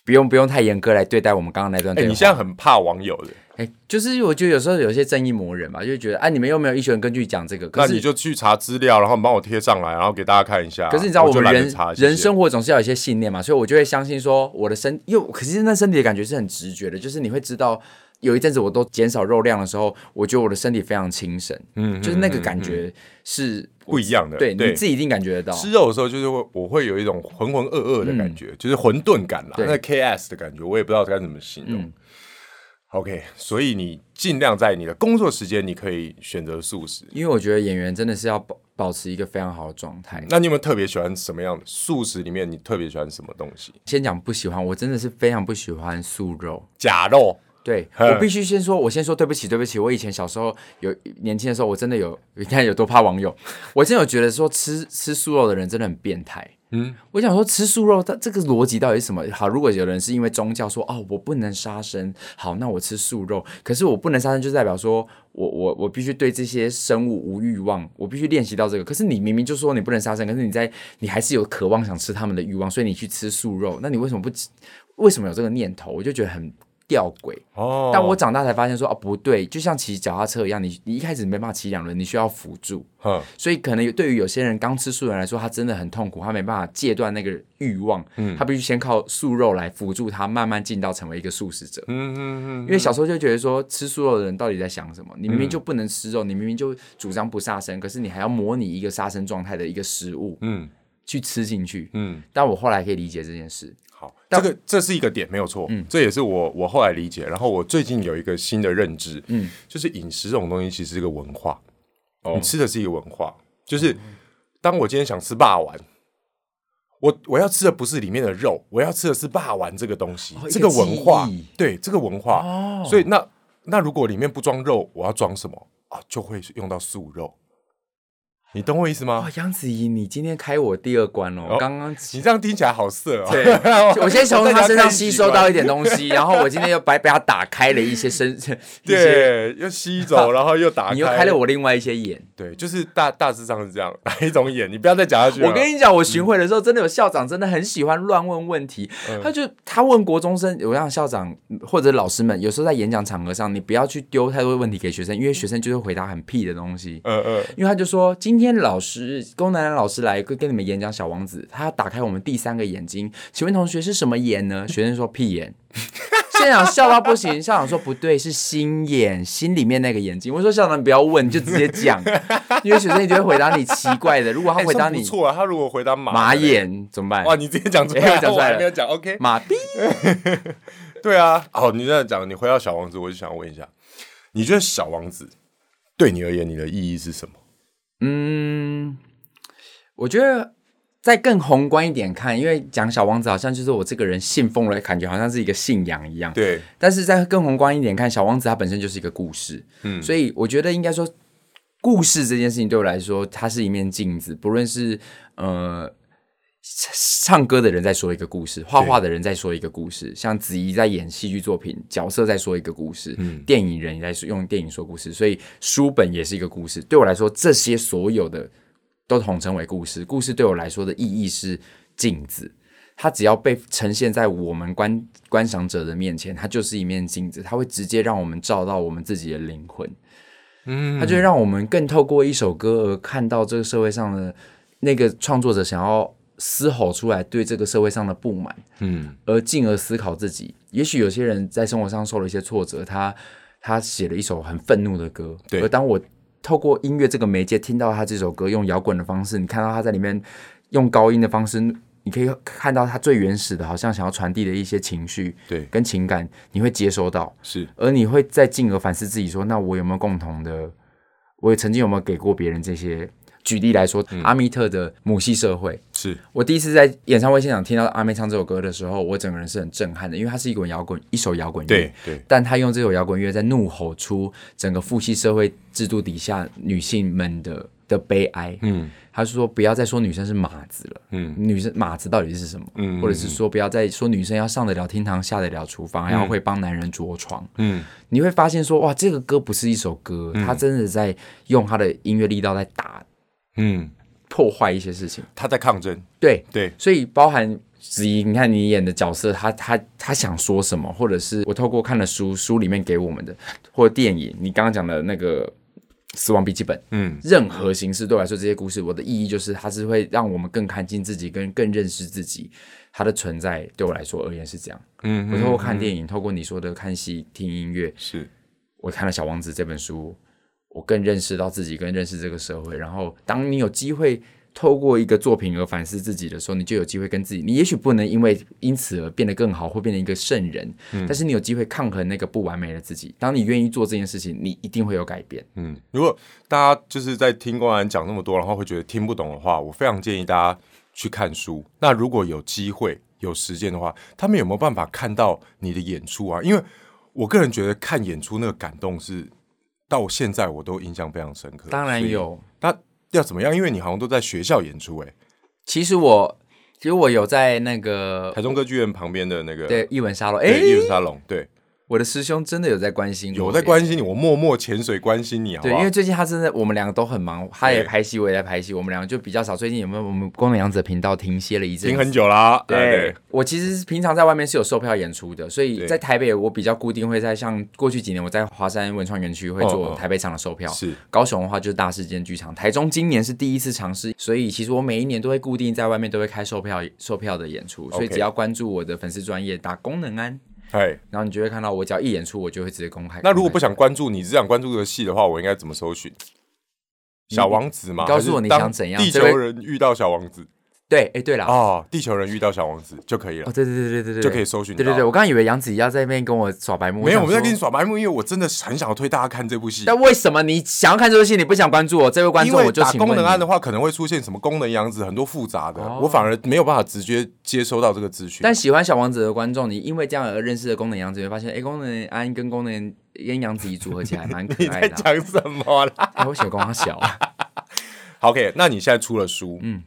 不用不用太严格来对待我们刚刚那段对话。哎、欸，你现在很怕网友的。”哎，就是我觉得有时候有些正义魔人嘛，就觉得哎、啊，你们又没有医学根据讲这个，可是那你就去查资料，然后帮我贴上来，然后给大家看一下。可是你知道我们人人生活总是要有一些信念嘛，所以我就会相信说我的身，又可是那身体的感觉是很直觉的，就是你会知道有一阵子我都减少肉量的时候，我觉得我的身体非常精神，嗯，就是那个感觉是不一样的，对，对你自己一定感觉得到。吃肉的时候就是会我会有一种浑浑噩噩的感觉，嗯、就是混沌感啦，对那 KS 的感觉，我也不知道该怎么形容。嗯 OK，所以你尽量在你的工作时间，你可以选择素食，因为我觉得演员真的是要保保持一个非常好的状态。那你有没有特别喜欢什么样的素食里面？你特别喜欢什么东西？先讲不喜欢，我真的是非常不喜欢素肉、假肉。对，我必须先说，我先说对不起，对不起。我以前小时候有年轻的时候，我真的有，你看有多怕网友，我真的有觉得说吃吃素肉的人真的很变态。嗯，我想说吃素肉，它这个逻辑到底是什么？好，如果有人是因为宗教说哦，我不能杀生，好，那我吃素肉。可是我不能杀生，就代表说我我我必须对这些生物无欲望，我必须练习到这个。可是你明明就说你不能杀生，可是你在你还是有渴望想吃他们的欲望，所以你去吃素肉，那你为什么不？为什么有这个念头？我就觉得很。吊诡哦！但我长大才发现说哦，不对，就像骑脚踏车一样，你你一开始没办法骑两轮，你需要辅助。嗯，所以可能对于有些人刚吃素人来说，他真的很痛苦，他没办法戒断那个欲望。嗯，他必须先靠素肉来辅助他慢慢进到成为一个素食者。嗯嗯嗯。因为小时候就觉得说吃素肉的人到底在想什么？你明明就不能吃肉，你明明就主张不杀生，可是你还要模拟一个杀生状态的一个食物，嗯，去吃进去。嗯，但我后来可以理解这件事。这个这是一个点，没有错。嗯，这也是我我后来理解。然后我最近有一个新的认知，嗯，就是饮食这种东西其实是个文化。哦，你吃的是一个文化，就是当我今天想吃霸王，我我要吃的不是里面的肉，我要吃的是霸王这个东西，这个文化，对这个文化。哦，所以那那如果里面不装肉，我要装什么啊？就会用到素肉。你懂我意思吗？哇，杨子怡，你今天开我第二关哦！刚刚你这样听起来好色哦。对，我先从他身上吸收到一点东西，然后我今天又白被他打开了一些身，对，又吸走，然后又打开，你又开了我另外一些眼。对，就是大大致上是这样，哪一种眼？你不要再讲下去。我跟你讲，我巡回的时候，真的有校长真的很喜欢乱问问题。他就他问国中生，我让校长或者老师们，有时候在演讲场合上，你不要去丢太多问题给学生，因为学生就会回答很屁的东西。嗯嗯。因为他就说今天。今天老师，龚南南老师来跟跟你们演讲《小王子》，他要打开我们第三个眼睛，请问同学是什么眼呢？学生说屁眼，现场笑到不行，校长说不对，是心眼，心里面那个眼睛。我说校长你不要问，你就直接讲，因为学生一定会回答你奇怪的。如果他回答你错啊，他如果回答马马眼怎么办？哇，你直接讲出来，讲出来没有讲 OK 马屁。对啊，好，你这样讲，你回到小王子，我就想问一下，你觉得小王子对你而言，你的意义是什么？嗯，我觉得。再更宏观一点看，因为讲小王子好像就是我这个人信奉了，感觉好像是一个信仰一样。对。但是在更宏观一点看，小王子它本身就是一个故事。嗯。所以我觉得应该说，故事这件事情对我来说，它是一面镜子。不论是呃唱歌的人在说一个故事，画画的人在说一个故事，像子怡在演戏剧作品，角色在说一个故事，嗯，电影人也在用电影说故事，所以书本也是一个故事。对我来说，这些所有的。都统称为故事。故事对我来说的意义是镜子，它只要被呈现在我们观观赏者的面前，它就是一面镜子，它会直接让我们照到我们自己的灵魂。嗯，它就会让我们更透过一首歌而看到这个社会上的那个创作者想要嘶吼出来对这个社会上的不满。嗯，而进而思考自己。也许有些人在生活上受了一些挫折，他他写了一首很愤怒的歌。对，而当我。透过音乐这个媒介听到他这首歌，用摇滚的方式，你看到他在里面用高音的方式，你可以看到他最原始的，好像想要传递的一些情绪，对，跟情感，你会接收到，是，而你会再进而反思自己，说，那我有没有共同的，我也曾经有没有给过别人这些。举例来说，嗯、阿密特的母系社会，是。我第一次在演唱会现场听到阿妹唱这首歌的时候，我整个人是很震撼的，因为它是一滚摇滚，一首摇滚乐，对对，但他用这首摇滚乐在怒吼出整个父系社会制度底下女性们的的悲哀。嗯，他是说不要再说女生是马子了，嗯，女生马子到底是什么？嗯，或者是说不要再说女生要上得了厅堂，下得了厨房，还要会帮男人着床。嗯，你会发现说哇，这个歌不是一首歌，他真的在用他的音乐力道在打。嗯，破坏一些事情，他在抗争。对对，所以包含子怡，你看你演的角色，他他他想说什么，或者是我透过看了书，书里面给我们的，或者电影，你刚刚讲的那个《死亡笔记本》，嗯，任何形式对我来说，这些故事，我的意义就是，它是会让我们更看清自己，跟更认识自己，它的存在对我来说而言是这样。嗯，我透过看电影，透过你说的看戏、听音乐，是我看了《小王子》这本书。我更认识到自己，更认识这个社会。然后，当你有机会透过一个作品而反思自己的时候，你就有机会跟自己。你也许不能因为因此而变得更好，或变成一个圣人。嗯。但是你有机会抗衡那个不完美的自己。当你愿意做这件事情，你一定会有改变。嗯。如果大家就是在听光南讲那么多，然后会觉得听不懂的话，我非常建议大家去看书。那如果有机会有时间的话，他们有没有办法看到你的演出啊？因为我个人觉得看演出那个感动是。到现在我都印象非常深刻。当然有，那要怎么样？因为你好像都在学校演出哎。其实我，其实我有在那个台中歌剧院旁边的那个对艺文沙龙，哎，艺文沙龙对。我的师兄真的有在关心，有在关心你，我默默潜水关心你啊。对，因为最近他真的，我们两个都很忙，他也拍戏，我也在拍戏，我们两个就比较少。最近有没有我们光能杨子的频道停歇了一阵？停很久啦。对，我其实平常在外面是有售票演出的，所以在台北我比较固定会在像过去几年我在华山文创园区会做台北场的售票，是高雄的话就是大世界剧场，台中今年是第一次尝试，所以其实我每一年都会固定在外面都会开售票售票的演出，所以只要关注我的粉丝专业打功能安。Hey, 然后你就会看到，我只要一演出，我就会直接公开。那如果不想关注你，只想关注这个戏的话，我应该怎么搜寻？小王子吗？告诉我你想怎样？地球人遇到小王子。对，哎，对了，哦，地球人遇到小王子就可以了。哦，对对对对对对，就可以搜寻。对对对，我刚刚以为杨子怡要在那边跟我耍白目。没有，我们在跟你耍白目，因为我真的很想要推大家看这部戏。但为什么你想要看这部戏，你不想关注我？这位观众，我就打功能案的话，可能会出现什么功能杨子，很多复杂的，我反而没有办法直接接收到这个资讯。但喜欢小王子的观众，你因为这样而认识的功能杨子，会发现，哎，功能安跟功能跟杨子怡组合起来蛮可爱的。讲什么啦？哎，我小光小。OK，那你现在出了书，嗯。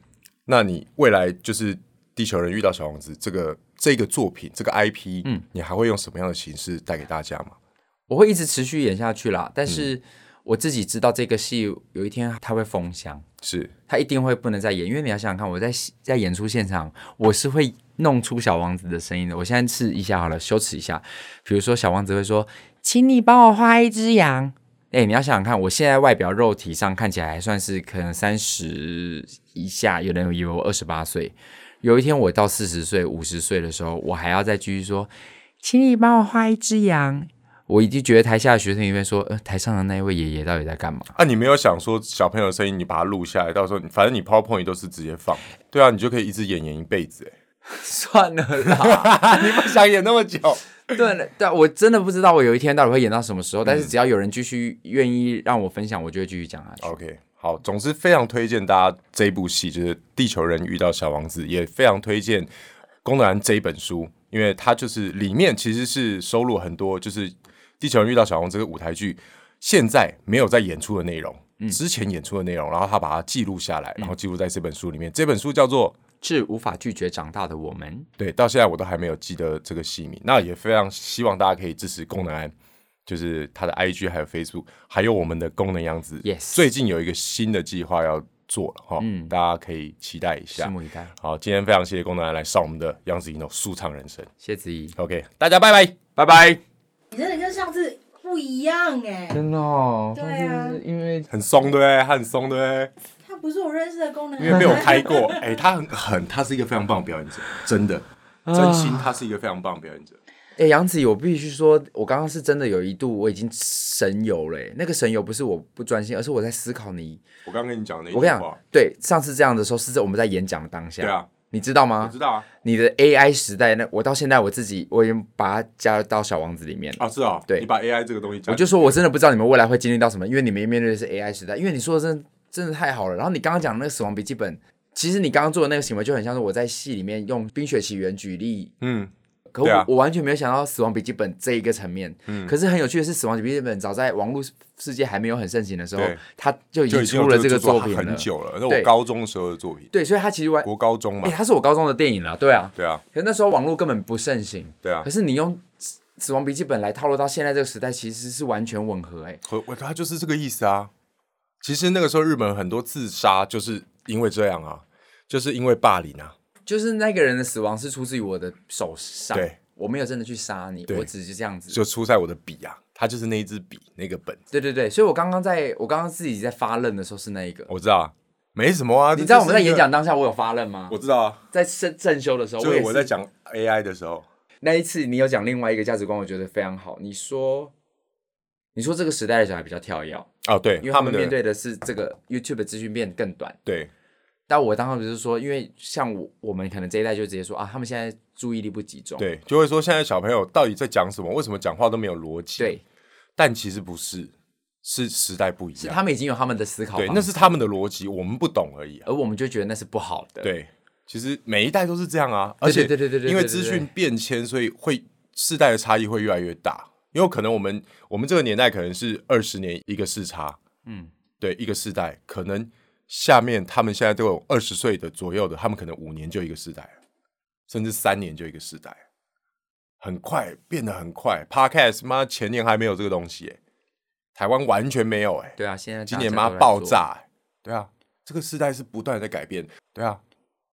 那你未来就是地球人遇到小王子这个这个作品这个 IP，嗯，你还会用什么样的形式带给大家吗？我会一直持续演下去啦，但是我自己知道这个戏有一天它会封箱，是它一定会不能再演，因为你要想想看，我在在演出现场，我是会弄出小王子的声音的。我现在试一下好了，羞耻一下，比如说小王子会说：“请你帮我画一只羊。”哎，你要想想看，我现在外表肉体上看起来还算是可能三十以下，有人以为我二十八岁。有一天我到四十岁、五十岁的时候，我还要再继续说，请你帮我画一只羊。我已经觉得台下的学生里面说，呃，台上的那一位爷爷到底在干嘛？啊，你没有想说小朋友的声音，你把它录下来，到时候反正你 PowerPoint 都是直接放，对啊，你就可以一直演演一辈子。哎，算了啦，你不想演那么久？对对，我真的不知道我有一天到底会演到什么时候，嗯、但是只要有人继续愿意让我分享，我就会继续讲下去。OK，好，总之非常推荐大家这一部戏，就是《地球人遇到小王子》，也非常推荐宫南这一本书，因为它就是里面其实是收录很多就是。地球人遇到小王子这个舞台剧，现在没有在演出的内容，嗯、之前演出的内容，然后他把它记录下来，然后记录在这本书里面。嗯、这本书叫做《致无法拒绝长大的我们》。对，到现在我都还没有记得这个戏名。那也非常希望大家可以支持宫南安，就是他的 IG 还有 Facebook，还有我们的功能样子。Yes，最近有一个新的计划要做了哈，嗯、大家可以期待一下。拭目以待。好，今天非常谢谢宫南安来上我们的杨子怡的舒畅人生。谢子怡，OK，大家拜拜，拜拜。你真的跟上次不一样哎，真的哦。对啊，因为很松对，他很松对。他不是我认识的功能，因为被我开过。哎，他很很，他是一个非常棒的表演者，真的，真心，他是一个非常棒的表演者。哎，杨子怡，我必须说，我刚刚是真的有一度我已经神游了。那个神游不是我不专心，而是我在思考你。我刚跟你讲的，我跟你讲，对，上次这样的时候是在我们在演讲的当下。对啊。你知道吗？我知道啊。你的 AI 时代，那我到现在我自己我已经把它加到小王子里面了啊。是啊，对，你把 AI 这个东西加，我就说我真的不知道你们未来会经历到什么，因为你们面对的是 AI 时代。因为你说的真的真的太好了。然后你刚刚讲的那个死亡笔记本，其实你刚刚做的那个行为就很像是我在戏里面用《冰雪奇缘》举例，嗯。可我、啊、我完全没有想到《死亡笔记本》这一个层面，嗯，可是很有趣的是，《死亡笔记本》早在网络世界还没有很盛行的时候，它就已经出了这个作品了，很久了。那我高中的时候的作品，对，所以它其实完国高中嘛，哎、欸，它是我高中的电影了，对啊，对啊。可是那时候网络根本不盛行，对啊。可是你用《死亡笔记本》来套路到现在这个时代，其实是完全吻合、欸，哎，和它就是这个意思啊。其实那个时候日本很多自杀就是因为这样啊，就是因为霸凌啊，就是那个人的死亡是出自于我的手上，对。我没有真的去杀你，对我只是这样子，就出在我的笔啊，它就是那一支笔，那个本。对对对，所以我刚刚在我刚刚自己在发愣的时候是那一个，我知道啊，没什么啊。你知道我们在演讲当下我有发愣吗？我知道啊，在正正修的时候，就是我在讲 AI 的时候，那一次你有讲另外一个价值观，我觉得非常好。你说，你说这个时代的小孩比较跳跃哦，对，因为他们面对的是这个 YouTube 的资讯变更短，对。但我当时不是说，因为像我我们可能这一代就直接说啊，他们现在注意力不集中，对，就会说现在小朋友到底在讲什么？为什么讲话都没有逻辑？对，但其实不是，是时代不一样，他们已经有他们的思考，对，那是他们的逻辑，我们不懂而已，而我们就觉得那是不好的。对，其实每一代都是这样啊，而且对对对对，因为资讯变迁，所以会世代的差异会越来越大。因为可能我们我们这个年代可能是二十年一个世差，嗯，对，一个世代可能。下面他们现在都有二十岁的左右的，他们可能五年就一个世代，甚至三年就一个世代，很快变得很快。Podcast 妈前年还没有这个东西诶，台湾完全没有哎。对啊，现在今年妈爆炸欸。对啊，这个时代是不断在改变。对啊，